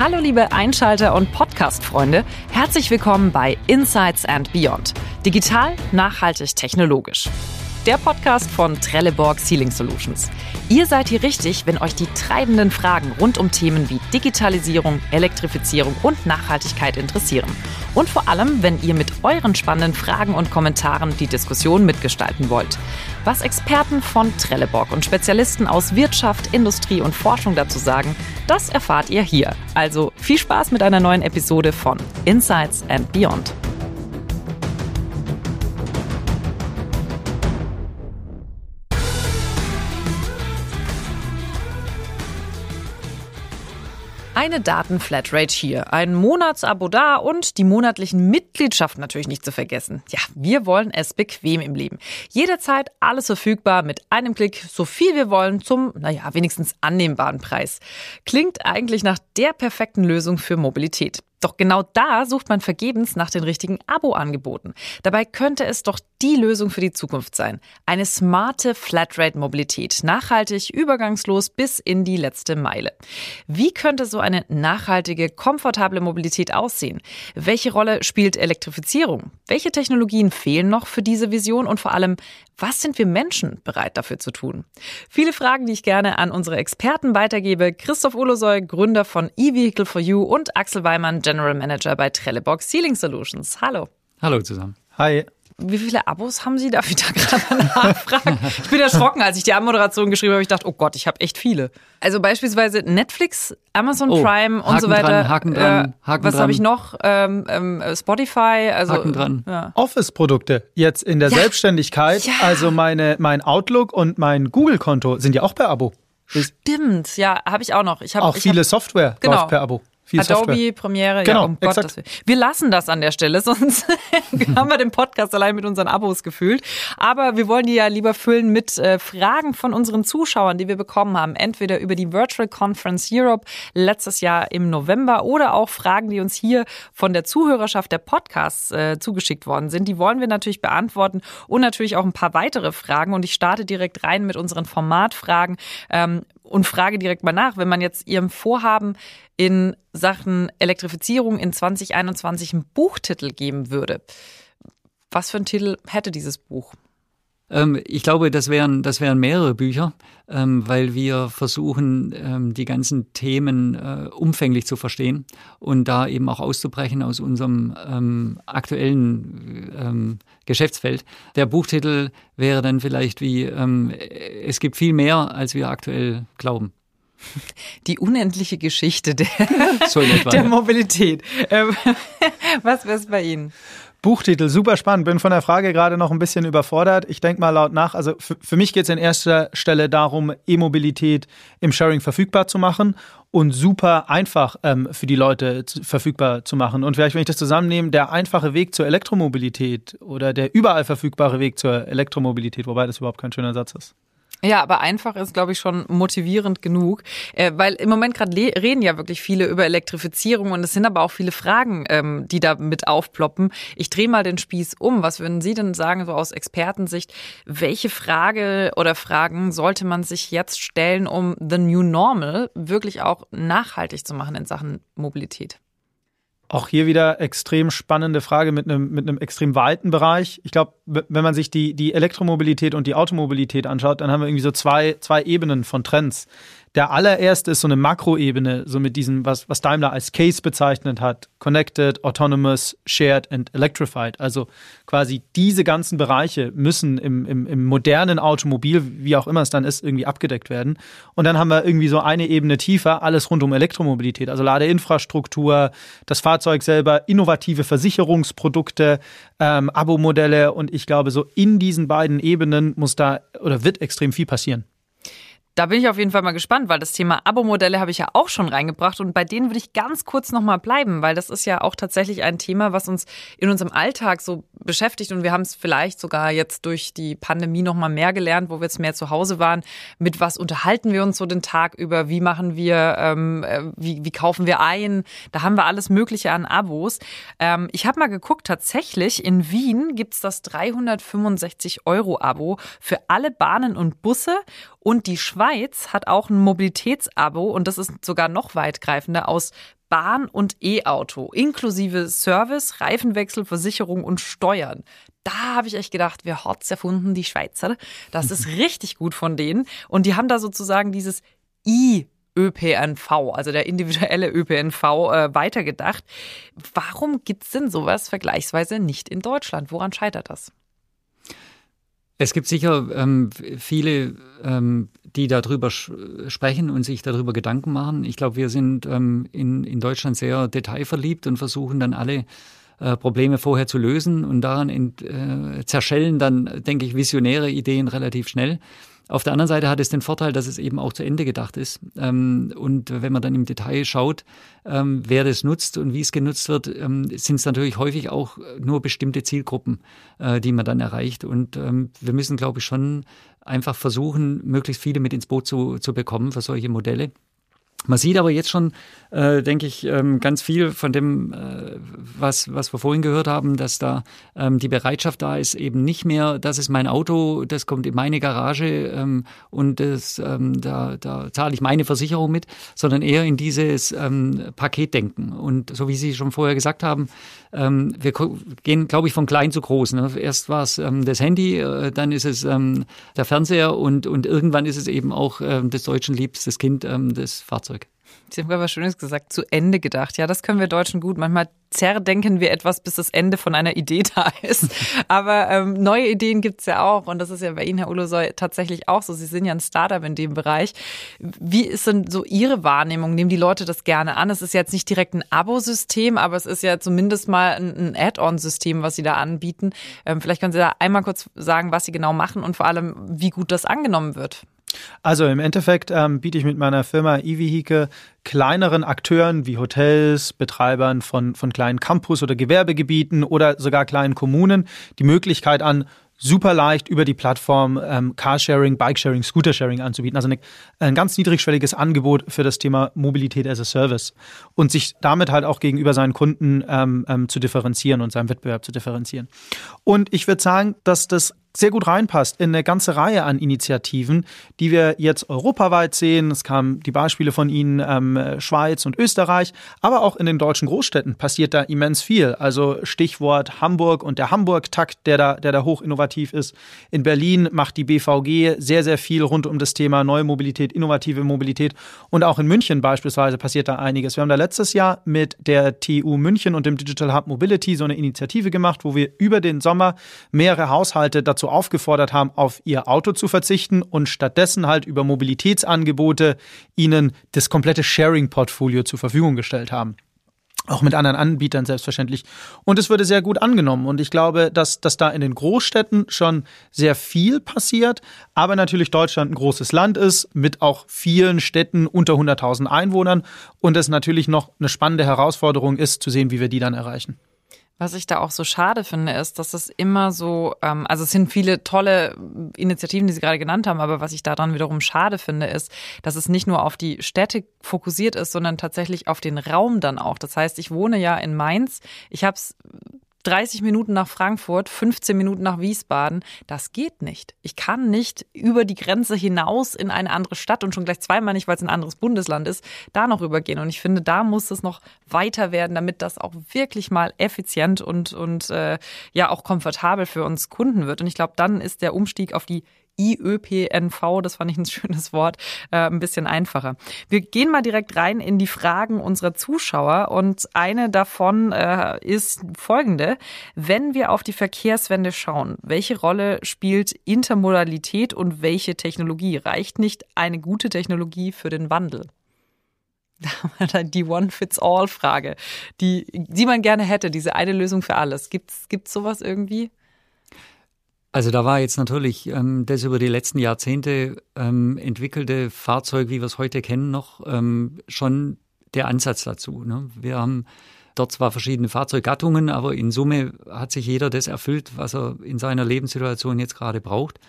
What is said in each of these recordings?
Hallo liebe Einschalter und Podcast-Freunde, herzlich willkommen bei Insights and Beyond. Digital, nachhaltig, technologisch der Podcast von Trelleborg Ceiling Solutions. Ihr seid hier richtig, wenn euch die treibenden Fragen rund um Themen wie Digitalisierung, Elektrifizierung und Nachhaltigkeit interessieren. Und vor allem, wenn ihr mit euren spannenden Fragen und Kommentaren die Diskussion mitgestalten wollt. Was Experten von Trelleborg und Spezialisten aus Wirtschaft, Industrie und Forschung dazu sagen, das erfahrt ihr hier. Also viel Spaß mit einer neuen Episode von Insights and Beyond. Eine Datenflatrate hier, ein Monatsabo da und die monatlichen Mitgliedschaften natürlich nicht zu vergessen. Ja, wir wollen es bequem im Leben. Jederzeit alles verfügbar, mit einem Klick so viel wir wollen zum, naja, wenigstens annehmbaren Preis. Klingt eigentlich nach der perfekten Lösung für Mobilität. Doch genau da sucht man vergebens nach den richtigen Abo-Angeboten. Dabei könnte es doch die Lösung für die Zukunft sein. Eine smarte Flatrate-Mobilität. Nachhaltig, übergangslos bis in die letzte Meile. Wie könnte so eine nachhaltige, komfortable Mobilität aussehen? Welche Rolle spielt Elektrifizierung? Welche Technologien fehlen noch für diese Vision? Und vor allem, was sind wir Menschen bereit dafür zu tun? Viele Fragen, die ich gerne an unsere Experten weitergebe. Christoph Olosoy, Gründer von e-Vehicle for You und Axel Weimann, General Manager bei Trellebox Ceiling Solutions. Hallo. Hallo zusammen. Hi. Wie viele Abos haben Sie? Darf ich da gerade nachfragen? Ich bin erschrocken, als ich die Anmoderation geschrieben habe. Ich dachte, oh Gott, ich habe echt viele. Also beispielsweise Netflix, Amazon oh, Prime und Haken so weiter. Dran, Haken dran, Haken Was habe ich noch? Ähm, ähm, Spotify. Also, Haken dran. Ja. Office-Produkte jetzt in der Ja. Selbstständigkeit. Ja. Also meine, mein Outlook und mein Google-Konto sind ja auch per Abo. Stimmt, ja, habe ich auch noch. Ich hab, auch ich viele hab, Software Genau. läuft per Abo. Viel Adobe, Software. Premiere, ja, Genau, um Gottes. Willen. Wir lassen das an der Stelle, sonst haben wir den Podcast allein mit unseren Abos gefüllt. Aber wir wollen die ja lieber füllen mit äh, Fragen von unseren Zuschauern, die wir bekommen haben. Entweder über die Virtual Conference Europe letztes Jahr im November oder auch Fragen, die uns hier von der Zuhörerschaft der Podcasts äh, zugeschickt worden sind. Die wollen wir natürlich beantworten und natürlich auch ein paar weitere Fragen. Und ich starte direkt rein mit unseren Formatfragen. Ähm, und frage direkt mal nach, wenn man jetzt Ihrem Vorhaben in Sachen Elektrifizierung in 2021 einen Buchtitel geben würde, was für einen Titel hätte dieses Buch? Ähm, ich glaube, das wären, das wären mehrere Bücher, ähm, weil wir versuchen, ähm, die ganzen Themen äh, umfänglich zu verstehen und da eben auch auszubrechen aus unserem ähm, aktuellen ähm, Geschäftsfeld. Der Buchtitel wäre dann vielleicht wie, ähm, es gibt viel mehr, als wir aktuell glauben. Die unendliche Geschichte der, So der. Mobilität. Was wäre es bei Ihnen? Buchtitel, super spannend. Bin von der Frage gerade noch ein bisschen überfordert. Ich denke mal laut nach. Also für, für mich geht es in erster Stelle darum, E-Mobilität im Sharing verfügbar zu machen und super einfach ähm, für die Leute zu, verfügbar zu machen. Und vielleicht, wenn ich das zusammennehme, der einfache Weg zur Elektromobilität oder der überall verfügbare Weg zur Elektromobilität, wobei das überhaupt kein schöner Satz ist. Ja, aber einfach ist, glaube ich, schon motivierend genug, äh, weil im Moment gerade reden ja wirklich viele über Elektrifizierung und es sind aber auch viele Fragen, ähm, die da mit aufploppen. Ich drehe mal den Spieß um. Was würden Sie denn sagen, so aus Expertensicht, welche Frage oder Fragen sollte man sich jetzt stellen, um the new normal wirklich auch nachhaltig zu machen in Sachen Mobilität? Auch hier wieder extrem spannende Frage mit einem, mit einem extrem weiten Bereich. Ich glaube, wenn man sich die, die Elektromobilität und die Automobilität anschaut, dann haben wir irgendwie so zwei, zwei Ebenen von Trends. Der allererste ist so eine Makroebene, so mit diesem, was, was Daimler als Case bezeichnet hat. Connected, Autonomous, Shared and Electrified. Also quasi diese ganzen Bereiche müssen im, im, im modernen Automobil, wie auch immer es dann ist, irgendwie abgedeckt werden. Und dann haben wir irgendwie so eine Ebene tiefer, alles rund um Elektromobilität. Also Ladeinfrastruktur, das Fahrzeug selber, innovative Versicherungsprodukte, ähm, Abo-Modelle. Und ich glaube, so in diesen beiden Ebenen muss da oder wird extrem viel passieren. Da bin ich auf jeden Fall mal gespannt, weil das Thema Abo-Modelle habe ich ja auch schon reingebracht und bei denen würde ich ganz kurz nochmal bleiben, weil das ist ja auch tatsächlich ein Thema, was uns in unserem Alltag so beschäftigt und wir haben es vielleicht sogar jetzt durch die Pandemie nochmal mehr gelernt, wo wir jetzt mehr zu Hause waren. Mit was unterhalten wir uns so den Tag über? Wie machen wir, ähm, äh, wie, wie kaufen wir ein? Da haben wir alles Mögliche an Abos. Ähm, ich habe mal geguckt, tatsächlich in Wien gibt's das 365 Euro Abo für alle Bahnen und Busse und die Schweiz hat auch ein Mobilitätsabo und das ist sogar noch weitgreifender aus Bahn und E-Auto inklusive Service, Reifenwechsel, Versicherung und Steuern. Da habe ich echt gedacht, wer hat's erfunden? Die Schweizer. Das ist richtig gut von denen. Und die haben da sozusagen dieses I ÖPNV, also der individuelle ÖPNV, äh, weitergedacht. Warum gibt's denn sowas vergleichsweise nicht in Deutschland? Woran scheitert das? Es gibt sicher ähm, viele, ähm, die darüber sprechen und sich darüber Gedanken machen. Ich glaube, wir sind ähm, in, in Deutschland sehr detailverliebt und versuchen dann alle äh, Probleme vorher zu lösen und daran in, äh, zerschellen dann, denke ich, visionäre Ideen relativ schnell. Auf der anderen Seite hat es den Vorteil, dass es eben auch zu Ende gedacht ist. Ähm, und wenn man dann im Detail schaut, ähm, wer das nutzt und wie es genutzt wird, ähm, sind es natürlich häufig auch nur bestimmte Zielgruppen, äh, die man dann erreicht. Und wir müssen, glaube ich, schon einfach versuchen, möglichst viele mit ins Boot zu, zu bekommen für solche Modelle. Man sieht aber jetzt schon, äh, denke ich, ähm, ganz viel von dem, äh, was, was wir vorhin gehört haben, dass da ähm, die Bereitschaft da ist, eben nicht mehr, das ist mein Auto, das kommt in meine Garage ähm, und das, ähm, da, da zahle ich meine Versicherung mit, sondern eher in dieses ähm, Paketdenken. Und so wie Sie schon vorher gesagt haben, ähm, wir gehen, glaube ich, von klein zu groß. Ne? Erst war es das Handy, äh, dann ist es der Fernseher und, und irgendwann ist es eben auch des Deutschen liebstes Kind, das Fahrzeug. Sie haben gerade was Schönes gesagt, zu Ende gedacht. Ja, das können wir Deutschen gut. Manchmal zerdenken wir etwas, bis das Ende von einer Idee da ist. Aber ähm, neue Ideen gibt's ja auch. Und das ist ja bei Ihnen, Herr Ulusoy, tatsächlich auch so. Sie sind ja ein Startup in dem Bereich. Wie ist denn so Ihre Wahrnehmung? Nehmen die Leute das gerne an? Es ist jetzt nicht direkt ein Abo-System, aber es ist ja zumindest mal ein, ein Add-on-System, was Sie da anbieten. Ähm, vielleicht können Sie da einmal kurz sagen, was Sie genau machen und vor allem, wie gut das angenommen wird. Also im Endeffekt ähm, biete ich mit meiner Firma eVehike kleineren Akteuren wie Hotels, Betreibern von, von kleinen Campus- oder Gewerbegebieten oder sogar kleinen Kommunen die Möglichkeit an, super leicht über die Plattform ähm, Carsharing, Bikesharing, Scootersharing anzubieten. Also eine, ein ganz niedrigschwelliges Angebot für das Thema Mobilität as a Service und sich damit halt auch gegenüber seinen Kunden ähm, ähm, zu differenzieren und seinem Wettbewerb zu differenzieren. Und ich würde sagen, dass das sehr gut reinpasst in eine ganze Reihe an Initiativen, die wir jetzt europaweit sehen. Es kamen die Beispiele von Ihnen, ähm, Schweiz und Österreich, aber auch in den deutschen Großstädten passiert da immens viel. Also Stichwort Hamburg und der Hamburg-Takt, der da, der da hoch innovativ ist. In Berlin macht die BVG sehr, sehr viel rund um das Thema neue Mobilität, innovative Mobilität. Und auch in München beispielsweise passiert da einiges. Wir haben da letztes Jahr mit der TU München und dem Digital Hub Mobility so eine Initiative gemacht, wo wir über den Sommer mehrere Haushalte dazu aufgefordert haben, auf ihr Auto zu verzichten und stattdessen halt über Mobilitätsangebote ihnen das komplette Sharing-Portfolio zur Verfügung gestellt haben auch mit anderen Anbietern selbstverständlich. Und es würde sehr gut angenommen. Und ich glaube, dass, dass da in den Großstädten schon sehr viel passiert, aber natürlich Deutschland ein großes Land ist, mit auch vielen Städten unter 100.000 Einwohnern. Und es natürlich noch eine spannende Herausforderung ist, zu sehen, wie wir die dann erreichen. Was ich da auch so schade finde, ist, dass es immer so, ähm, also es sind viele tolle Initiativen, die Sie gerade genannt haben, aber was ich daran wiederum schade finde, ist, dass es nicht nur auf die Städte fokussiert ist, sondern tatsächlich auf den Raum dann auch. Das heißt, ich wohne ja in Mainz, ich habe es 30 Minuten nach Frankfurt, 15 Minuten nach Wiesbaden. Das geht nicht. Ich kann nicht über die Grenze hinaus in eine andere Stadt und schon gleich zweimal nicht, weil es ein anderes Bundesland ist, da noch übergehen. Und ich finde, da muss es noch weiter werden, damit das auch wirklich mal effizient und, und äh, ja auch komfortabel für uns Kunden wird. Und ich glaube, dann ist der Umstieg auf die IÖPNV, das fand ich ein schönes Wort, äh, ein bisschen einfacher. Wir gehen mal direkt rein in die Fragen unserer Zuschauer und eine davon äh, ist folgende. Wenn wir auf die Verkehrswende schauen, welche Rolle spielt Intermodalität und welche Technologie? Reicht nicht eine gute Technologie für den Wandel? die One-Fits-All-Frage, die, die man gerne hätte, diese eine Lösung für alles. Gibt's, gibt's sowas irgendwie? Also da war jetzt natürlich ähm, das über die letzten Jahrzehnte ähm, entwickelte Fahrzeug, wie wir es heute kennen, noch ähm, schon der Ansatz dazu. Ne? Wir haben dort zwar verschiedene Fahrzeuggattungen, aber in Summe hat sich jeder das erfüllt, was er in seiner Lebenssituation jetzt gerade braucht.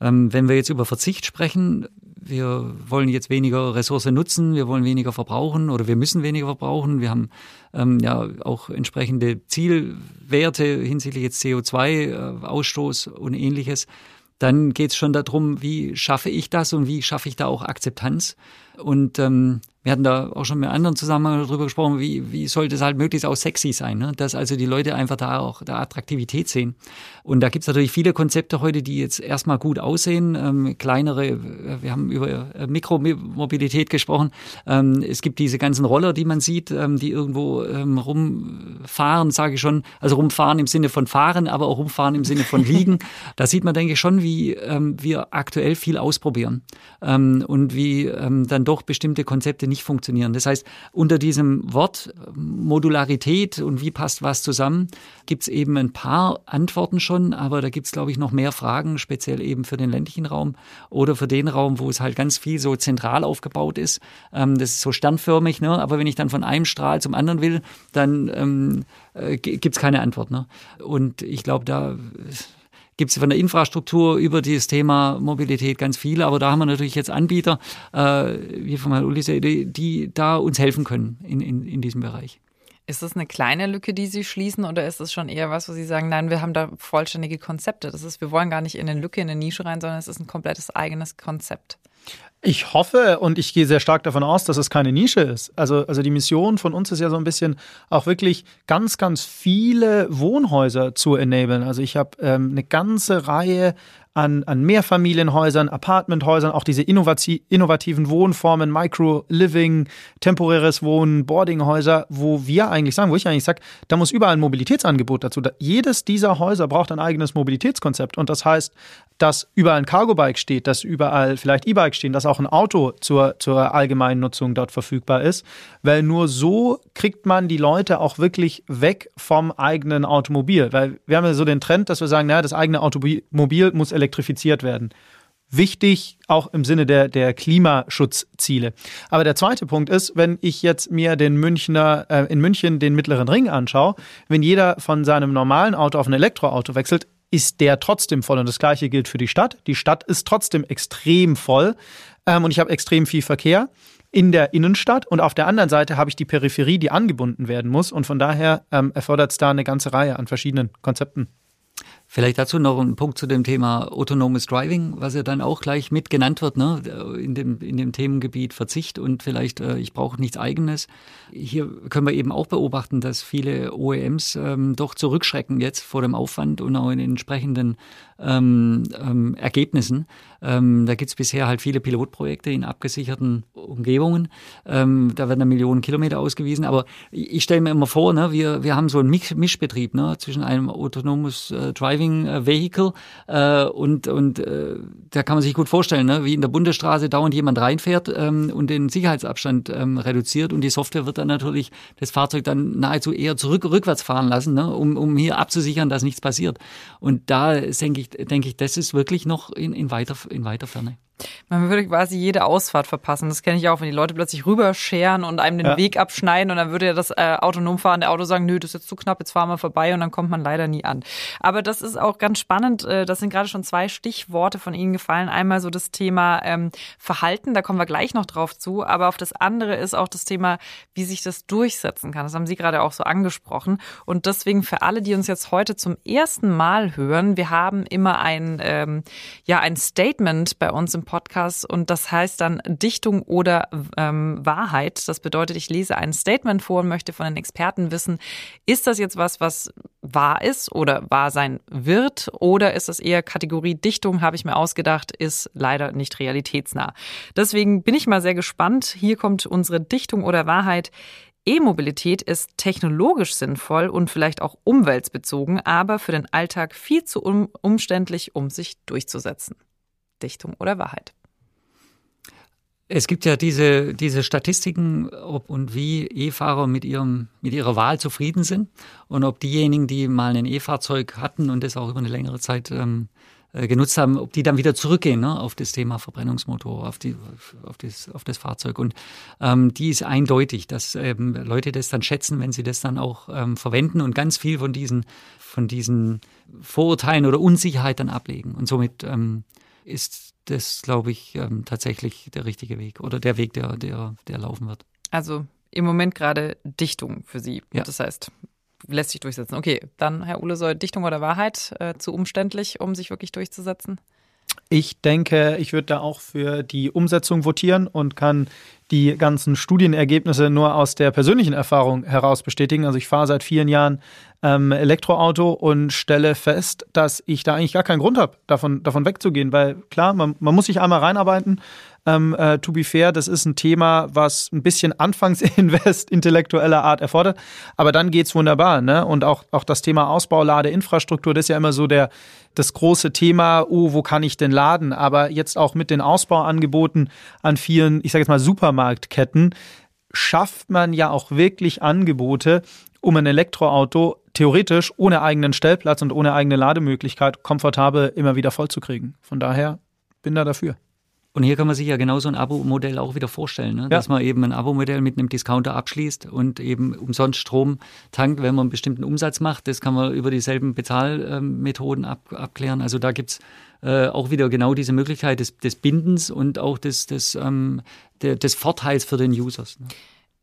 Ähm, wenn wir jetzt über Verzicht sprechen, wir wollen jetzt weniger Ressource nutzen, wir wollen weniger verbrauchen oder wir müssen weniger verbrauchen. Wir haben ähm, ja auch entsprechende Zielwerte hinsichtlich jetzt CO2-Ausstoß äh, und ähnliches. Dann geht es schon darum, wie schaffe ich das und wie schaffe ich da auch Akzeptanz. Und ähm, wir hatten da auch schon mit anderen Zusammenhang darüber gesprochen, wie, wie sollte es halt möglichst auch sexy sein, ne? dass also die Leute einfach da auch da Attraktivität sehen. Und da gibt's natürlich viele Konzepte heute, die jetzt erstmal gut aussehen, ähm, kleinere, wir haben über äh, Mikromobilität gesprochen, ähm, es gibt diese ganzen Roller, die man sieht, ähm, die irgendwo ähm, rumfahren, sage ich schon, also rumfahren im Sinne von fahren, aber auch rumfahren im Sinne von liegen. da sieht man, denke ich, schon, wie ähm, wir aktuell viel ausprobieren ähm, und wie ähm, dann doch bestimmte Konzepte nicht funktionieren. Das heißt, unter diesem Wort Modularität und wie passt was zusammen, gibt es eben ein paar Antworten schon, aber da gibt es, glaube ich, noch mehr Fragen, speziell eben für den ländlichen Raum oder für den Raum, wo es halt ganz viel so zentral aufgebaut ist. Ähm, das ist so sternförmig, ne? aber wenn ich dann von einem Strahl zum anderen will, dann ähm, äh, gibt es keine Antwort. Ne? Und ich glaube, da gibt es von der Infrastruktur über dieses Thema Mobilität ganz viele, aber da haben wir natürlich jetzt Anbieter, äh, wie von Herrn Ulisse, die, die da uns helfen können in, in, in diesem Bereich. Ist das eine kleine Lücke, die Sie schließen, oder ist es schon eher was, wo Sie sagen, nein, wir haben da vollständige Konzepte? Das ist, wir wollen gar nicht in eine Lücke, in eine Nische rein, sondern es ist ein komplettes eigenes Konzept. Ich hoffe und ich gehe sehr stark davon aus, dass es keine Nische ist. Also, also die Mission von uns ist ja so ein bisschen auch wirklich ganz, ganz viele Wohnhäuser zu enablen. Also ich habe ähm, eine ganze Reihe an, an Mehrfamilienhäusern, Apartmenthäusern, auch diese innovativen Wohnformen, Micro-Living, temporäres Wohnen, Boardinghäuser, wo wir eigentlich sagen, wo ich eigentlich sage, da muss überall ein Mobilitätsangebot dazu. jedes dieser Häuser braucht ein eigenes Mobilitätskonzept. Und das heißt, dass überall ein Cargo-Bike steht, dass überall vielleicht E-Bikes stehen, dass auch ein Auto zur, zur allgemeinen Nutzung dort verfügbar ist. Weil nur so kriegt man die Leute auch wirklich weg vom eigenen Automobil. Weil wir haben ja so den Trend, dass wir sagen, naja, das eigene Automobil muss elektrifiziert werden. Wichtig auch im Sinne der, der Klimaschutzziele. Aber der zweite Punkt ist, wenn ich jetzt mir den Münchner, äh, in München den mittleren Ring anschaue, wenn jeder von seinem normalen Auto auf ein Elektroauto wechselt, ist der trotzdem voll. Und das gleiche gilt für die Stadt. Die Stadt ist trotzdem extrem voll ähm, und ich habe extrem viel Verkehr in der Innenstadt und auf der anderen Seite habe ich die Peripherie, die angebunden werden muss. Und von daher ähm, erfordert es da eine ganze Reihe an verschiedenen Konzepten. Vielleicht dazu noch ein Punkt zu dem Thema autonomes Driving, was ja dann auch gleich mit genannt wird, ne? in, dem, in dem Themengebiet Verzicht und vielleicht äh, ich brauche nichts eigenes. Hier können wir eben auch beobachten, dass viele OEMs ähm, doch zurückschrecken jetzt vor dem Aufwand und auch in den entsprechenden ähm, ähm, Ergebnissen. Ähm, da gibt es bisher halt viele Pilotprojekte in abgesicherten Umgebungen. Ähm, da werden dann Millionen Kilometer ausgewiesen. Aber ich stelle mir immer vor, ne, wir, wir haben so einen Mischbetrieb ne, zwischen einem autonomes äh, Driving äh, Vehicle äh, und, und äh, da kann man sich gut vorstellen, ne, wie in der Bundesstraße dauernd jemand reinfährt ähm, und den Sicherheitsabstand ähm, reduziert und die Software wird dann natürlich das Fahrzeug dann nahezu eher zurück rückwärts fahren lassen, ne, um, um hier abzusichern, dass nichts passiert. Und da denke ich, denke ich, das ist wirklich noch in, in, weiter, in weiter Ferne. Man würde quasi jede Ausfahrt verpassen. Das kenne ich auch, wenn die Leute plötzlich rüberscheren und einem den ja. Weg abschneiden und dann würde ja das äh, autonom fahrende Auto sagen, nö, das ist jetzt zu knapp, jetzt fahren wir vorbei und dann kommt man leider nie an. Aber das ist auch ganz spannend. Äh, das sind gerade schon zwei Stichworte von Ihnen gefallen. Einmal so das Thema ähm, Verhalten, da kommen wir gleich noch drauf zu. Aber auf das andere ist auch das Thema, wie sich das durchsetzen kann. Das haben Sie gerade auch so angesprochen. Und deswegen für alle, die uns jetzt heute zum ersten Mal hören, wir haben immer ein, ähm, ja, ein Statement bei uns im Podcast und das heißt dann Dichtung oder ähm, Wahrheit. Das bedeutet, ich lese ein Statement vor und möchte von den Experten wissen, ist das jetzt was, was wahr ist oder wahr sein wird oder ist das eher Kategorie Dichtung, habe ich mir ausgedacht, ist leider nicht realitätsnah. Deswegen bin ich mal sehr gespannt. Hier kommt unsere Dichtung oder Wahrheit. E-Mobilität ist technologisch sinnvoll und vielleicht auch umweltbezogen, aber für den Alltag viel zu um umständlich, um sich durchzusetzen. Dichtung oder Wahrheit? Es gibt ja diese, diese Statistiken, ob und wie E-Fahrer mit, mit ihrer Wahl zufrieden sind und ob diejenigen, die mal ein E-Fahrzeug hatten und das auch über eine längere Zeit ähm, äh, genutzt haben, ob die dann wieder zurückgehen ne, auf das Thema Verbrennungsmotor, auf, die, auf, das, auf das Fahrzeug. Und ähm, die ist eindeutig, dass ähm, Leute das dann schätzen, wenn sie das dann auch ähm, verwenden und ganz viel von diesen, von diesen Vorurteilen oder Unsicherheit dann ablegen. Und somit ähm, ist das, glaube ich, ähm, tatsächlich der richtige Weg oder der Weg, der, der, der laufen wird. Also im Moment gerade Dichtung für Sie. Ja. Das heißt, lässt sich durchsetzen. Okay, dann, Herr Ulesoll, Dichtung oder Wahrheit, äh, zu umständlich, um sich wirklich durchzusetzen? Ich denke, ich würde da auch für die Umsetzung votieren und kann die ganzen Studienergebnisse nur aus der persönlichen Erfahrung heraus bestätigen. Also ich fahre seit vielen Jahren ähm, Elektroauto und stelle fest, dass ich da eigentlich gar keinen Grund habe, davon, davon wegzugehen. Weil klar, man, man muss sich einmal reinarbeiten. Ähm, äh, to be fair, das ist ein Thema, was ein bisschen Anfangsinvest intellektueller Art erfordert. Aber dann geht's wunderbar. Ne? Und auch, auch das Thema Ausbau, Ladeinfrastruktur, das ist ja immer so der, das große Thema, oh, wo kann ich denn laden? Aber jetzt auch mit den Ausbauangeboten an vielen, ich sage jetzt mal, Supermarktketten, schafft man ja auch wirklich Angebote, um ein Elektroauto theoretisch ohne eigenen Stellplatz und ohne eigene Lademöglichkeit komfortabel immer wieder vollzukriegen. Von daher bin da dafür. Und hier kann man sich ja genauso ein Abo-Modell auch wieder vorstellen, ne? dass man eben ein Abo-Modell mit einem Discounter abschließt und eben umsonst Strom tankt, wenn man einen bestimmten Umsatz macht. Das kann man über dieselben Bezahlmethoden ab, abklären. Also da gibt's äh, auch wieder genau diese Möglichkeit des, des Bindens und auch des, des, ähm, der, des Vorteils für den Users. Ne?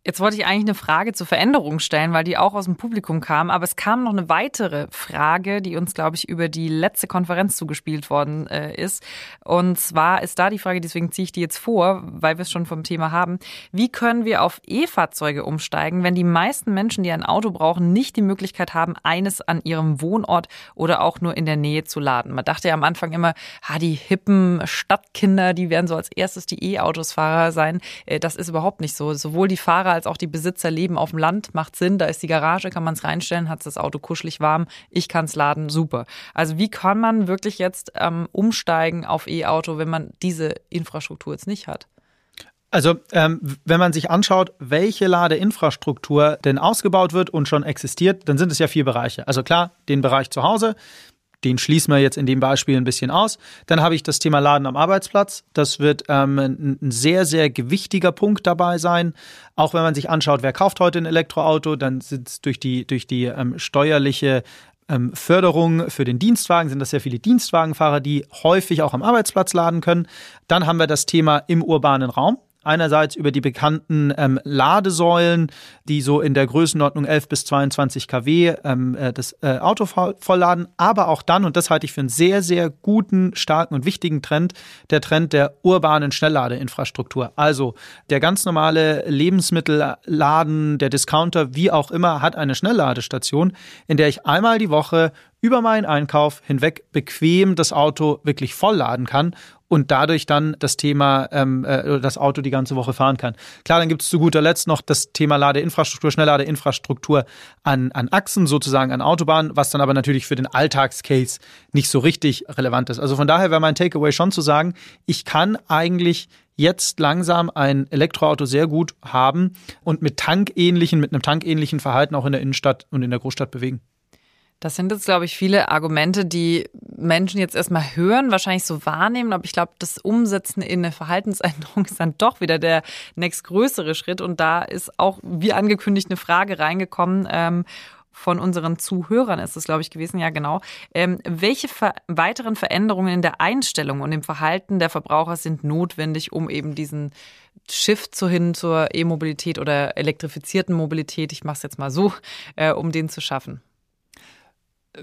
Jetzt wollte ich eigentlich eine Frage zur Veränderung stellen, weil die auch aus dem Publikum kam. Aber es kam noch eine weitere Frage, die uns, glaube ich, über die letzte Konferenz zugespielt worden äh, ist. Und zwar ist da die Frage, deswegen ziehe ich die jetzt vor, weil wir es schon vom Thema haben. Wie können wir auf E-Fahrzeuge umsteigen, wenn die meisten Menschen, die ein Auto brauchen, nicht die Möglichkeit haben, eines an ihrem Wohnort oder auch nur in der Nähe zu laden? Man dachte ja am Anfang immer, ha, die hippen Stadtkinder, die werden so als erstes die E-Autos-Fahrer sein. Äh, das ist überhaupt nicht so. Sowohl die Fahrer Fahrer als auch die Besitzer leben auf dem Land, macht Sinn. Da ist die Garage, kann man es reinstellen, hat das Auto kuschelig warm, ich kann es laden, super. Also wie kann man wirklich jetzt ähm, umsteigen auf E-Auto, wenn man diese Infrastruktur jetzt nicht hat? Also, ähm, wenn man sich anschaut, welche Ladeinfrastruktur denn ausgebaut wird und schon existiert, dann sind es ja vier Bereiche. Also klar, den Bereich zu Hause, den schließen wir jetzt in dem Beispiel ein bisschen aus. Dann habe ich das Thema Laden am Arbeitsplatz. Das wird ähm, ein sehr, sehr gewichtiger Punkt dabei sein. Auch wenn man sich anschaut, wer kauft heute ein Elektroauto, dann sind es durch die, durch die ähm, steuerliche ähm, Förderung für den Dienstwagen sind das sehr viele Dienstwagenfahrer, die häufig auch am Arbeitsplatz laden können. Dann haben wir das Thema im urbanen Raum. Einerseits über die bekannten ähm, Ladesäulen, die so in der Größenordnung 11 bis 22 kW ähm, äh, das äh, Auto vollladen, aber auch dann, und das halte ich für einen sehr, sehr guten, starken und wichtigen Trend, der Trend der urbanen Schnellladeinfrastruktur. Also der ganz normale Lebensmittelladen, der Discounter, wie auch immer, hat eine Schnellladestation, in der ich einmal die Woche über meinen Einkauf hinweg bequem das Auto wirklich vollladen kann und dadurch dann das Thema, ähm, äh, das Auto die ganze Woche fahren kann. Klar, dann gibt es zu guter Letzt noch das Thema Ladeinfrastruktur, Schnellladeinfrastruktur an, an Achsen, sozusagen an Autobahnen, was dann aber natürlich für den Alltagscase nicht so richtig relevant ist. Also von daher wäre mein Takeaway schon zu sagen, ich kann eigentlich jetzt langsam ein Elektroauto sehr gut haben und mit tankähnlichen, mit einem tankähnlichen Verhalten auch in der Innenstadt und in der Großstadt bewegen. Das sind jetzt, glaube ich, viele Argumente, die Menschen jetzt erstmal hören, wahrscheinlich so wahrnehmen. Aber ich glaube, das Umsetzen in eine Verhaltensänderung ist dann doch wieder der nächstgrößere Schritt. Und da ist auch, wie angekündigt, eine Frage reingekommen. Ähm, von unseren Zuhörern ist es, glaube ich, gewesen, ja genau. Ähm, welche ver weiteren Veränderungen in der Einstellung und im Verhalten der Verbraucher sind notwendig, um eben diesen Shift zu hin zur E-Mobilität oder elektrifizierten Mobilität, ich mache es jetzt mal so, äh, um den zu schaffen?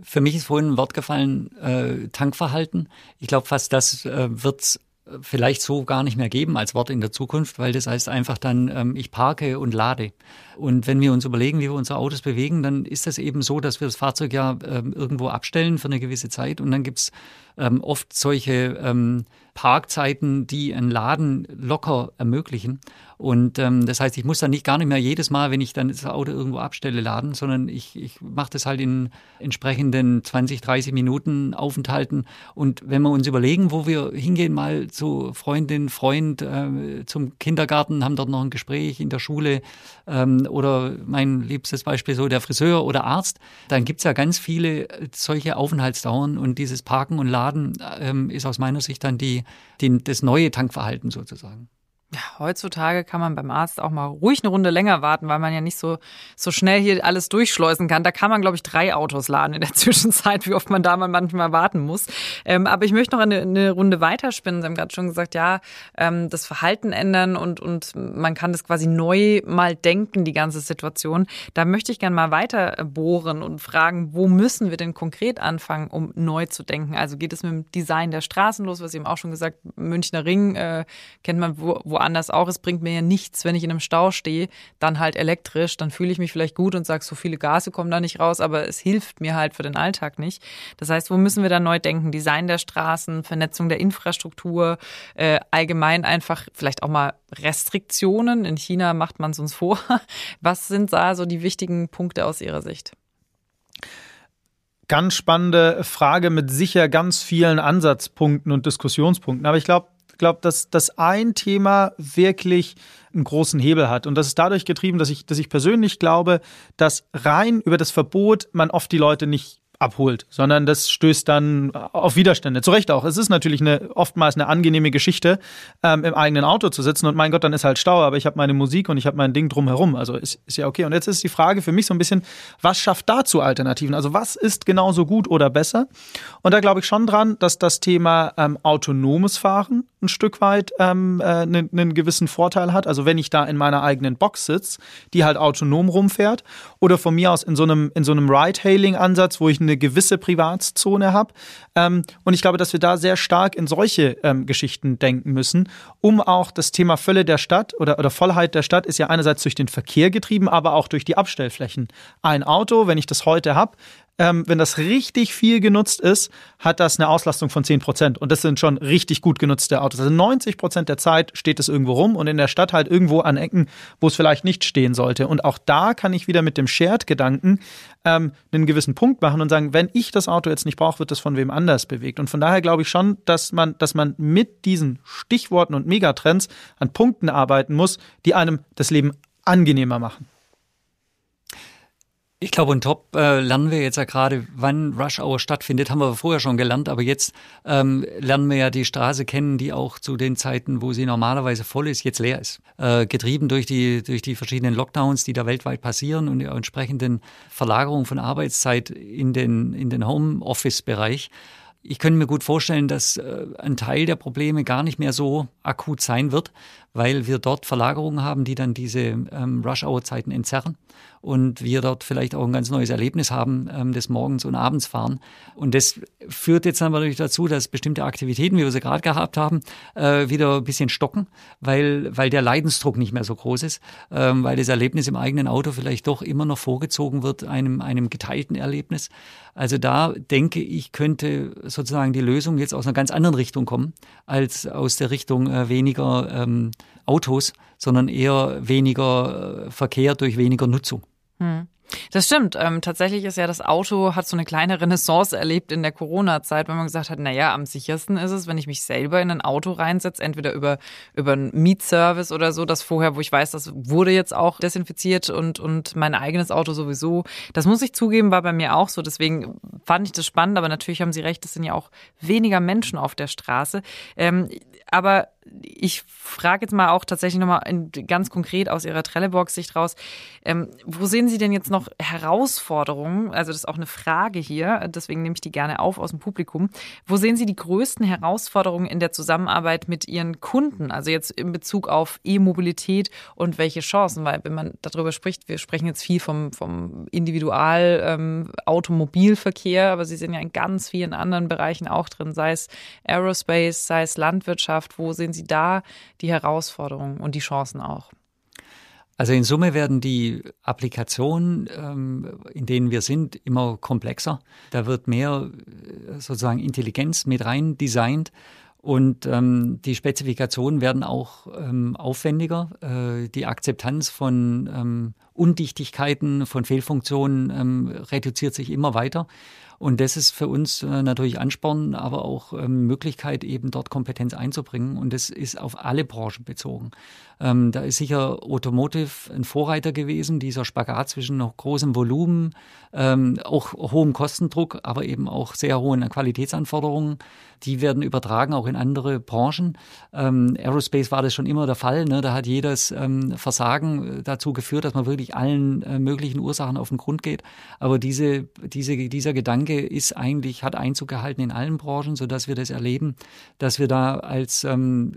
Für mich ist vorhin ein Wort gefallen, äh, Tankverhalten. Ich glaube, fast das äh, wird vielleicht so gar nicht mehr geben als Wort in der Zukunft, weil das heißt einfach dann, ähm, ich parke und lade. Und wenn wir uns überlegen, wie wir unsere Autos bewegen, dann ist das eben so, dass wir das Fahrzeug ja ähm, irgendwo abstellen für eine gewisse Zeit und dann gibt's ähm, oft solche ähm, Parkzeiten, die einen Laden locker ermöglichen. Und ähm, das heißt, ich muss dann nicht gar nicht mehr jedes Mal, wenn ich dann das Auto irgendwo abstelle, laden, sondern ich, ich mache das halt in entsprechenden 20, 30 Minuten Aufenthalten. Und wenn wir uns überlegen, wo wir hingehen, mal zu Freundin, Freund, äh, zum Kindergarten, haben dort noch ein Gespräch in der Schule ähm, oder mein liebstes Beispiel so der Friseur oder Arzt, dann gibt's ja ganz viele solche Aufenthaltsdauern und dieses Parken und Laden ähm, ist aus meiner Sicht dann die, die, das neue Tankverhalten sozusagen. Ja, heutzutage kann man beim Arzt auch mal ruhig eine Runde länger warten, weil man ja nicht so, so schnell hier alles durchschleusen kann. Da kann man, glaube ich, drei Autos laden in der Zwischenzeit, wie oft man da mal manchmal warten muss. Ähm, aber ich möchte noch eine, eine Runde weiterspinnen. Sie haben gerade schon gesagt, ja, ähm, das Verhalten ändern und, und man kann das quasi neu mal denken, die ganze Situation. Da möchte ich gerne mal weiter bohren und fragen, wo müssen wir denn konkret anfangen, um neu zu denken? Also geht es mit dem Design der Straßen los, was Sie eben auch schon gesagt, Münchner Ring äh, kennt man wo, wo woanders auch. Es bringt mir ja nichts, wenn ich in einem Stau stehe, dann halt elektrisch, dann fühle ich mich vielleicht gut und sage, so viele Gase kommen da nicht raus, aber es hilft mir halt für den Alltag nicht. Das heißt, wo müssen wir da neu denken? Design der Straßen, Vernetzung der Infrastruktur, äh, allgemein einfach vielleicht auch mal Restriktionen. In China macht man es uns vor. Was sind da so die wichtigen Punkte aus Ihrer Sicht? Ganz spannende Frage mit sicher ganz vielen Ansatzpunkten und Diskussionspunkten. Aber ich glaube, glaube, dass, dass ein Thema wirklich einen großen Hebel hat. Und das ist dadurch getrieben, dass ich, dass ich persönlich glaube, dass rein über das Verbot man oft die Leute nicht abholt, sondern das stößt dann auf Widerstände. Zu Recht auch. Es ist natürlich eine, oftmals eine angenehme Geschichte, ähm, im eigenen Auto zu sitzen und mein Gott, dann ist halt Stau, aber ich habe meine Musik und ich habe mein Ding drumherum. Also ist, ist ja okay. Und jetzt ist die Frage für mich so ein bisschen, was schafft dazu Alternativen? Also was ist genauso gut oder besser? Und da glaube ich schon dran, dass das Thema ähm, autonomes Fahren ein Stück weit ähm, äh, einen, einen gewissen Vorteil hat. Also wenn ich da in meiner eigenen Box sitze, die halt autonom rumfährt oder von mir aus in so einem, in so einem Ride-Hailing-Ansatz, wo ich eine gewisse Privatzone habe. Ähm, und ich glaube, dass wir da sehr stark in solche ähm, Geschichten denken müssen, um auch das Thema Fülle der Stadt oder, oder Vollheit der Stadt ist ja einerseits durch den Verkehr getrieben, aber auch durch die Abstellflächen. Ein Auto, wenn ich das heute habe, ähm, wenn das richtig viel genutzt ist, hat das eine Auslastung von 10 Prozent. Und das sind schon richtig gut genutzte Autos. Also 90 Prozent der Zeit steht es irgendwo rum und in der Stadt halt irgendwo an Ecken, wo es vielleicht nicht stehen sollte. Und auch da kann ich wieder mit dem Shared-Gedanken ähm, einen gewissen Punkt machen und sagen, wenn ich das Auto jetzt nicht brauche, wird das von wem anders bewegt. Und von daher glaube ich schon, dass man, dass man mit diesen Stichworten und Megatrends an Punkten arbeiten muss, die einem das Leben angenehmer machen. Ich glaube, on top äh, lernen wir jetzt ja gerade, wann Rush Hour stattfindet, haben wir vorher schon gelernt, aber jetzt ähm, lernen wir ja die Straße kennen, die auch zu den Zeiten, wo sie normalerweise voll ist, jetzt leer ist. Äh, getrieben durch die, durch die verschiedenen Lockdowns, die da weltweit passieren und die entsprechenden Verlagerungen von Arbeitszeit in den, in den Homeoffice-Bereich. Ich könnte mir gut vorstellen, dass äh, ein Teil der Probleme gar nicht mehr so akut sein wird, weil wir dort Verlagerungen haben, die dann diese ähm, Rush-Hour-Zeiten entzerren und wir dort vielleicht auch ein ganz neues Erlebnis haben ähm, des Morgens und Abends fahren. Und das führt jetzt dann natürlich dazu, dass bestimmte Aktivitäten, wie wir sie gerade gehabt haben, äh, wieder ein bisschen stocken, weil, weil der Leidensdruck nicht mehr so groß ist, ähm, weil das Erlebnis im eigenen Auto vielleicht doch immer noch vorgezogen wird einem, einem geteilten Erlebnis. Also da denke ich, könnte sozusagen die Lösung jetzt aus einer ganz anderen Richtung kommen, als aus der Richtung äh, weniger ähm, Autos, sondern eher weniger äh, Verkehr durch weniger Nutzung. Hm. Das stimmt. Ähm, tatsächlich ist ja das Auto hat so eine kleine Renaissance erlebt in der Corona-Zeit, wenn man gesagt hat, na ja, am sichersten ist es, wenn ich mich selber in ein Auto reinsetze, entweder über über einen Mietservice oder so, das vorher, wo ich weiß, das wurde jetzt auch desinfiziert und und mein eigenes Auto sowieso. Das muss ich zugeben, war bei mir auch so. Deswegen fand ich das spannend, aber natürlich haben Sie recht, es sind ja auch weniger Menschen auf der Straße. Ähm, aber ich frage jetzt mal auch tatsächlich nochmal ganz konkret aus Ihrer Trelleborg-Sicht raus. Ähm, wo sehen Sie denn jetzt noch Herausforderungen? Also das ist auch eine Frage hier, deswegen nehme ich die gerne auf aus dem Publikum. Wo sehen Sie die größten Herausforderungen in der Zusammenarbeit mit Ihren Kunden? Also jetzt in Bezug auf E-Mobilität und welche Chancen? Weil wenn man darüber spricht, wir sprechen jetzt viel vom, vom Individual-Automobilverkehr, ähm, aber Sie sind ja in ganz vielen anderen Bereichen auch drin, sei es Aerospace, sei es Landwirtschaft. Wo sehen Sie da die Herausforderungen und die Chancen auch? Also in Summe werden die Applikationen, ähm, in denen wir sind, immer komplexer. Da wird mehr äh, sozusagen Intelligenz mit rein designt und ähm, die Spezifikationen werden auch ähm, aufwendiger. Äh, die Akzeptanz von Undichtigkeiten, von Fehlfunktionen ähm, reduziert sich immer weiter. Und das ist für uns äh, natürlich Ansporn, aber auch ähm, Möglichkeit, eben dort Kompetenz einzubringen. Und das ist auf alle Branchen bezogen. Ähm, da ist sicher Automotive ein Vorreiter gewesen, dieser Spagat zwischen noch großem Volumen, ähm, auch hohem Kostendruck, aber eben auch sehr hohen Qualitätsanforderungen. Die werden übertragen auch in andere Branchen. Ähm, Aerospace war das schon immer der Fall. Ne? Da hat jedes ähm, Versagen äh, dazu geführt, dass man wirklich allen äh, möglichen Ursachen auf den Grund geht. Aber diese, diese, dieser Gedanke ist eigentlich, hat Einzug gehalten in allen Branchen, sodass wir das erleben, dass wir da als ähm,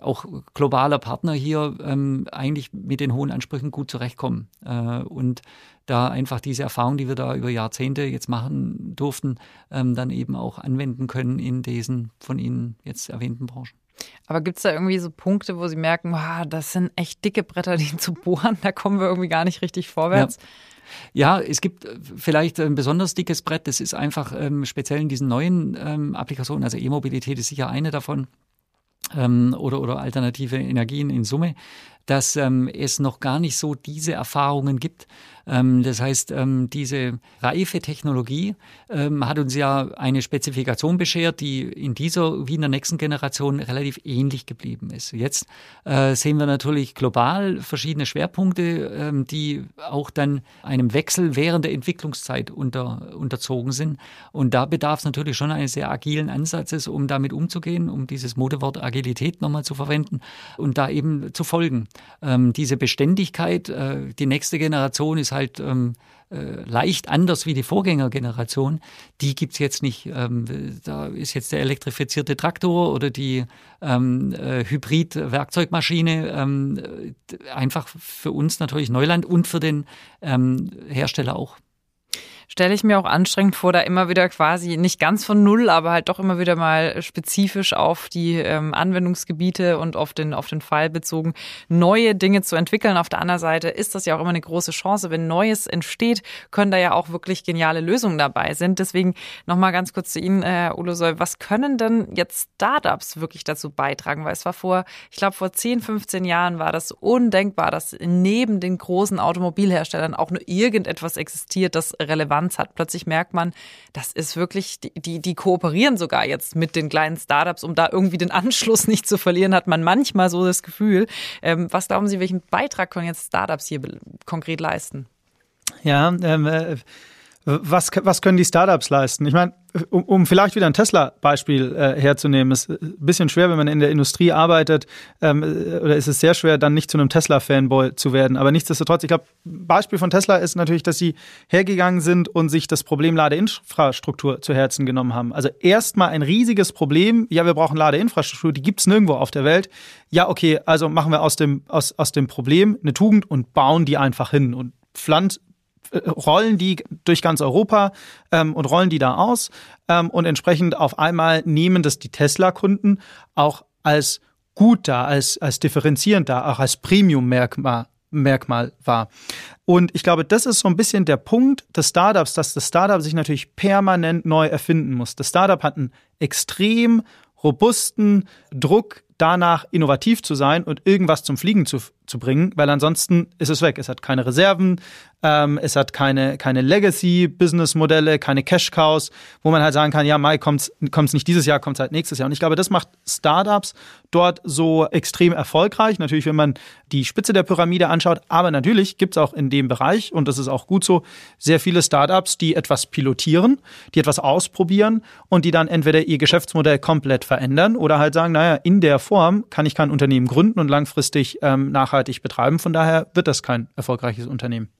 auch globaler Partner hier ähm, eigentlich mit den hohen Ansprüchen gut zurechtkommen. Äh, und da einfach diese Erfahrung, die wir da über Jahrzehnte jetzt machen durften, ähm, dann eben auch anwenden können in diesen von Ihnen jetzt erwähnten Branchen. Aber gibt es da irgendwie so Punkte, wo Sie merken, wow, das sind echt dicke Bretter, die zu bohren, da kommen wir irgendwie gar nicht richtig vorwärts? Ja. Ja, es gibt vielleicht ein besonders dickes Brett. Das ist einfach ähm, speziell in diesen neuen ähm, Applikationen, also E-Mobilität ist sicher eine davon ähm, oder, oder alternative Energien in Summe, dass ähm, es noch gar nicht so diese Erfahrungen gibt. Ähm, das heißt, ähm, diese reife Technologie ähm, hat uns ja eine Spezifikation beschert, die in dieser wie in der nächsten Generation relativ ähnlich geblieben ist. Jetzt äh, sehen wir natürlich global verschiedene Schwerpunkte, die auch dann einem Wechsel während der Entwicklungszeit unter, unterzogen sind. Und da bedarf es natürlich schon eines sehr agilen Ansatzes, um damit umzugehen, um dieses Modewort Agilität nochmal zu verwenden und da eben zu folgen. Diese Beständigkeit, äh, die nächste Generation ist halt ähm, äh, leicht anders wie die Vorgängergeneration, die gibt's jetzt nicht. Ähm, da ist jetzt der elektrifizierte Traktor oder die ähm, äh, Hybrid-Werkzeugmaschine ähm, einfach für uns natürlich Neuland und für den ähm, Hersteller auch stelle ich mir auch anstrengend vor, da immer wieder quasi nicht ganz von null, aber halt doch immer wieder mal spezifisch auf die ähm, Anwendungsgebiete und auf den, auf den Fall bezogen neue Dinge zu entwickeln. Auf der anderen Seite ist das ja auch immer eine große Chance. Wenn Neues entsteht, können da ja auch wirklich geniale Lösungen dabei sind. Deswegen nochmal ganz kurz zu Ihnen, Herr Olosoy, was können denn jetzt Startups wirklich dazu beitragen? Weil es war vor, ich glaube, vor 10, 15 Jahren war das undenkbar, dass neben den großen Automobilherstellern auch nur irgendetwas existiert, das relevant Relevanz hat. Plötzlich merkt man, das ist wirklich, die, die, kooperieren sogar jetzt mit den kleinen Startups, um da irgendwie den Anschluss nicht zu verlieren, hat man manchmal so das Gefühl. Ähm, was glauben Sie, welchen Beitrag können jetzt Startups hier konkret leisten? Ja, ähm, äh, was, was können die Startups leisten? Ich meine, um, um vielleicht wieder ein Tesla-Beispiel äh, herzunehmen, ist ein bisschen schwer, wenn man in der Industrie arbeitet, ähm, äh, oder ist es sehr schwer, dann nicht zu einem Tesla-Fanboy zu werden. Aber nichtsdestotrotz, ich glaube, Beispiel von Tesla ist natürlich, dass sie hergegangen sind und sich das Problem Ladeinfrastruktur zu Herzen genommen haben. Also erstmal ein riesiges Problem. Ja, wir brauchen Ladeinfrastruktur, die gibt's nirgendwo auf der Welt. Ja, okay, also machen wir aus dem, aus, aus dem Problem eine Tugend und bauen die einfach hin und pflanzt rollen die durch ganz Europa ähm, und rollen die da aus. Ähm, und entsprechend auf einmal nehmen das die Tesla-Kunden auch als gut da, als, als differenzierend da, auch als Premium-Merkmal Merkmal wahr. Und ich glaube, das ist so ein bisschen der Punkt des Startups, dass das Startup sich natürlich permanent neu erfinden muss. Das Startup hat einen extrem robusten Druck danach, innovativ zu sein und irgendwas zum Fliegen zu, zu bringen, weil ansonsten ist es weg. Es hat keine Reserven, ähm, es hat keine, keine Legacy-Business-Modelle, keine Cash-Cows, wo man halt sagen kann, ja, Mai kommt's, kommt's nicht dieses Jahr, kommt's halt nächstes Jahr. Und ich glaube, das macht Startups dort so extrem erfolgreich. Natürlich, wenn man die Spitze der Pyramide anschaut, aber natürlich gibt's auch in dem Bereich, und das ist auch gut so, sehr viele Startups, die etwas pilotieren, die etwas ausprobieren und die dann entweder ihr Geschäftsmodell komplett verändern oder halt sagen, naja, in der Form kann ich kein Unternehmen gründen und langfristig ähm, nachhaltig betreiben. Von daher wird das kein erfolgreiches Unternehmen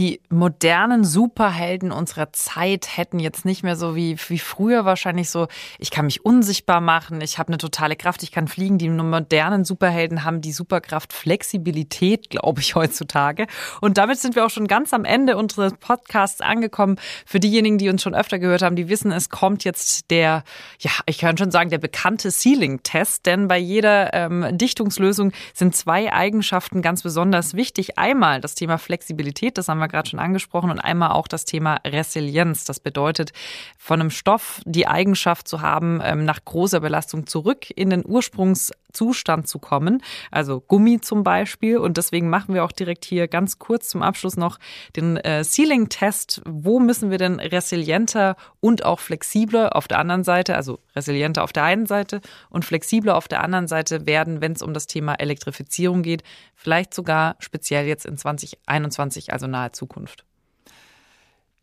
die modernen Superhelden unserer Zeit hätten jetzt nicht mehr so wie, wie früher wahrscheinlich so, ich kann mich unsichtbar machen, ich habe eine totale Kraft, ich kann fliegen. Die modernen Superhelden haben die Superkraft Flexibilität, glaube ich, heutzutage. Und damit sind wir auch schon ganz am Ende unseres Podcasts angekommen. Für diejenigen, die uns schon öfter gehört haben, die wissen, es kommt jetzt der, ja, ich kann schon sagen, der bekannte Ceiling-Test, denn bei jeder ähm, Dichtungslösung sind zwei Eigenschaften ganz besonders wichtig. Einmal das Thema Flexibilität, das haben wir gerade schon angesprochen, und einmal auch das Thema Resilienz. Das bedeutet, von einem Stoff die Eigenschaft zu haben, ähm, nach großer Belastung zurück in den Ursprungs Zustand zu kommen, also Gummi zum Beispiel. Und deswegen machen wir auch direkt hier ganz kurz zum Abschluss noch den äh, Sealing-Test. Wo müssen wir denn resilienter und auch flexibler auf der anderen Seite, also resilienter auf der einen Seite und flexibler auf der anderen Seite werden, wenn es um das Thema Elektrifizierung geht, vielleicht sogar speziell jetzt in 2021, also nahe Zukunft?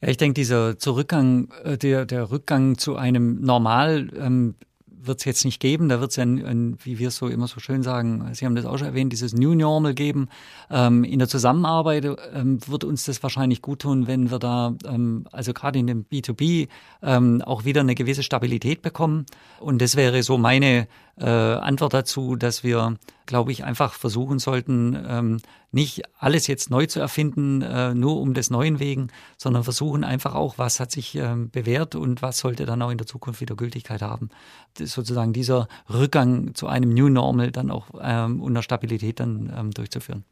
Ja, ich denke, dieser Zurückgang, äh, der, der Rückgang zu einem Normal ähm, wird es jetzt nicht geben. Da wird es ein, wie wir es so immer so schön sagen, Sie haben das auch schon erwähnt, dieses New Normal geben. Ähm, in der Zusammenarbeit ähm, wird uns das wahrscheinlich gut tun, wenn wir da, ähm, also gerade in dem B2B, ähm, auch wieder eine gewisse Stabilität bekommen. Und das wäre so meine äh, Antwort dazu, dass wir, glaube ich, einfach versuchen sollten, ähm, nicht alles jetzt neu zu erfinden, äh, nur um des Neuen wegen, sondern versuchen einfach auch, was hat sich ähm, bewährt und was sollte dann auch in der Zukunft wieder Gültigkeit haben. Das sozusagen dieser Rückgang zu einem New Normal dann auch ähm, unter Stabilität dann ähm, durchzuführen.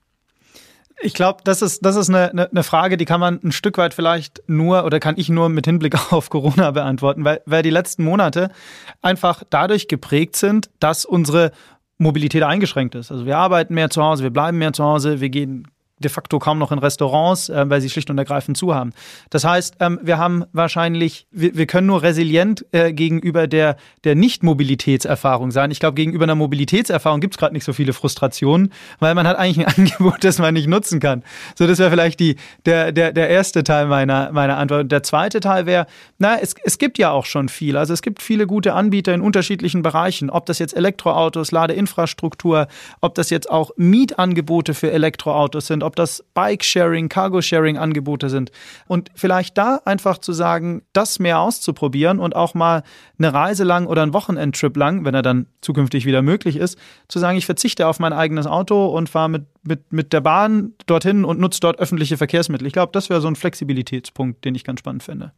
Ich glaube, das ist, das ist eine, eine Frage, die kann man ein Stück weit vielleicht nur oder kann ich nur mit Hinblick auf Corona beantworten, weil, weil die letzten Monate einfach dadurch geprägt sind, dass unsere Mobilität eingeschränkt ist. Also wir arbeiten mehr zu Hause, wir bleiben mehr zu Hause, wir gehen de facto kaum noch in Restaurants, äh, weil sie schlicht und ergreifend zu haben. Das heißt, ähm, wir haben wahrscheinlich, wir, wir können nur resilient äh, gegenüber der, der Nicht-Mobilitätserfahrung sein. Ich glaube, gegenüber einer Mobilitätserfahrung gibt es gerade nicht so viele Frustrationen, weil man hat eigentlich ein Angebot, das man nicht nutzen kann. So, das wäre vielleicht die, der, der, der erste Teil meiner, meiner Antwort. Und der zweite Teil wäre, na, es, es gibt ja auch schon viel. Also es gibt viele gute Anbieter in unterschiedlichen Bereichen, ob das jetzt Elektroautos, Ladeinfrastruktur, ob das jetzt auch Mietangebote für Elektroautos sind, ob das Bike-Sharing, Cargo-Sharing-Angebote sind. Und vielleicht da einfach zu sagen, das mehr auszuprobieren und auch mal eine Reise lang oder einen Wochenendtrip lang, wenn er dann zukünftig wieder möglich ist, zu sagen, ich verzichte auf mein eigenes Auto und fahre mit, mit, mit der Bahn dorthin und nutze dort öffentliche Verkehrsmittel. Ich glaube, das wäre so ein Flexibilitätspunkt, den ich ganz spannend finde.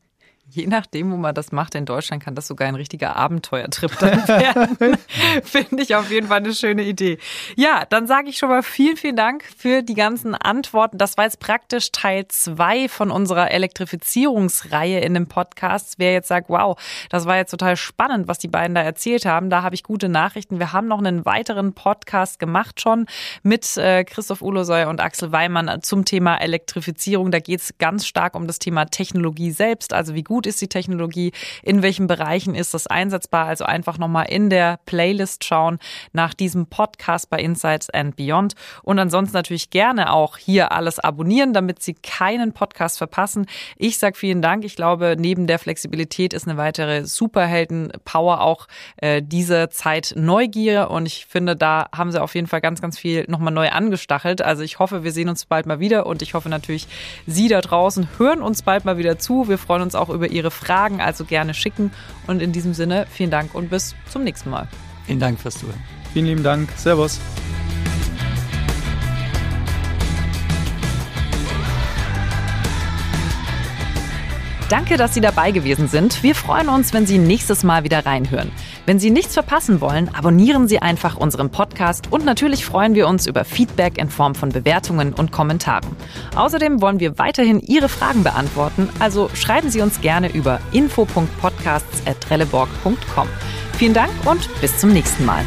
Je nachdem, wo man das macht in Deutschland, kann das sogar ein richtiger Abenteuertrip dann werden. Finde ich auf jeden Fall eine schöne Idee. Ja, dann sage ich schon mal vielen, vielen Dank für die ganzen Antworten. Das war jetzt praktisch Teil zwei von unserer Elektrifizierungsreihe in dem Podcast. Wer jetzt sagt, wow, das war jetzt total spannend, was die beiden da erzählt haben, da habe ich gute Nachrichten. Wir haben noch einen weiteren Podcast gemacht schon mit äh, Christoph Ulosoy und Axel Weimann zum Thema Elektrifizierung. Da geht es ganz stark um das Thema Technologie selbst, also wie gut gut ist die Technologie, in welchen Bereichen ist das einsetzbar. Also einfach nochmal in der Playlist schauen nach diesem Podcast bei Insights and Beyond. Und ansonsten natürlich gerne auch hier alles abonnieren, damit Sie keinen Podcast verpassen. Ich sage vielen Dank. Ich glaube, neben der Flexibilität ist eine weitere Superhelden-Power auch äh, diese Zeit Neugier. Und ich finde, da haben Sie auf jeden Fall ganz, ganz viel nochmal neu angestachelt. Also ich hoffe, wir sehen uns bald mal wieder und ich hoffe natürlich, Sie da draußen hören uns bald mal wieder zu. Wir freuen uns auch über über Ihre Fragen, also gerne schicken. Und in diesem Sinne, vielen Dank und bis zum nächsten Mal. Vielen Dank fürs Zuhören. Vielen lieben Dank. Servus. Danke, dass Sie dabei gewesen sind. Wir freuen uns, wenn Sie nächstes Mal wieder reinhören. Wenn Sie nichts verpassen wollen, abonnieren Sie einfach unseren Podcast und natürlich freuen wir uns über Feedback in Form von Bewertungen und Kommentaren. Außerdem wollen wir weiterhin Ihre Fragen beantworten, also schreiben Sie uns gerne über info.podcasts.trelleborg.com. Vielen Dank und bis zum nächsten Mal.